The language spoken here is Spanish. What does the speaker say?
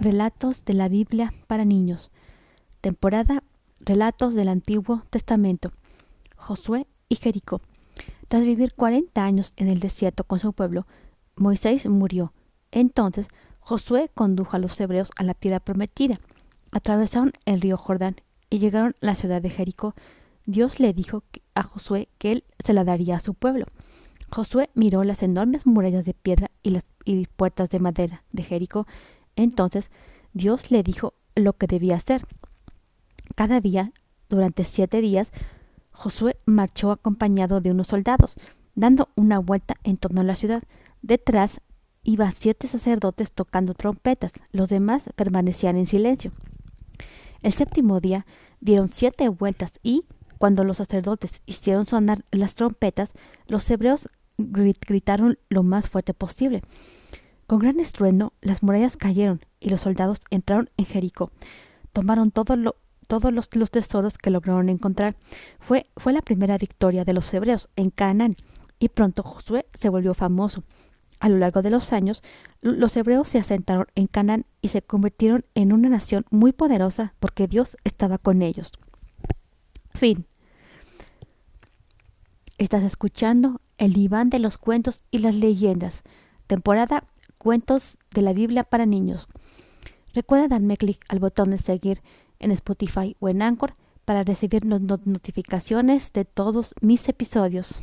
Relatos de la Biblia para niños. Temporada Relatos del Antiguo Testamento. Josué y Jericó. Tras vivir cuarenta años en el desierto con su pueblo, Moisés murió. Entonces Josué condujo a los hebreos a la tierra prometida. Atravesaron el río Jordán y llegaron a la ciudad de Jericó. Dios le dijo a Josué que él se la daría a su pueblo. Josué miró las enormes murallas de piedra y las y puertas de madera de Jericó entonces Dios le dijo lo que debía hacer. Cada día, durante siete días, Josué marchó acompañado de unos soldados, dando una vuelta en torno a la ciudad. Detrás iba siete sacerdotes tocando trompetas, los demás permanecían en silencio. El séptimo día dieron siete vueltas y, cuando los sacerdotes hicieron sonar las trompetas, los hebreos gritaron lo más fuerte posible. Con gran estruendo las murallas cayeron y los soldados entraron en Jericó. Tomaron todos los, tesoros que lograron encontrar. Fue, fue la primera victoria de los hebreos en Canaán y pronto Josué se volvió famoso. A lo largo de los años, los hebreos se asentaron en Canaán y se convirtieron en una nación muy poderosa porque Dios estaba con ellos. Fin. Estás escuchando el diván de los cuentos y las leyendas, temporada cuentos de la Biblia para niños. Recuerda darme clic al botón de seguir en Spotify o en Anchor para recibir notificaciones de todos mis episodios.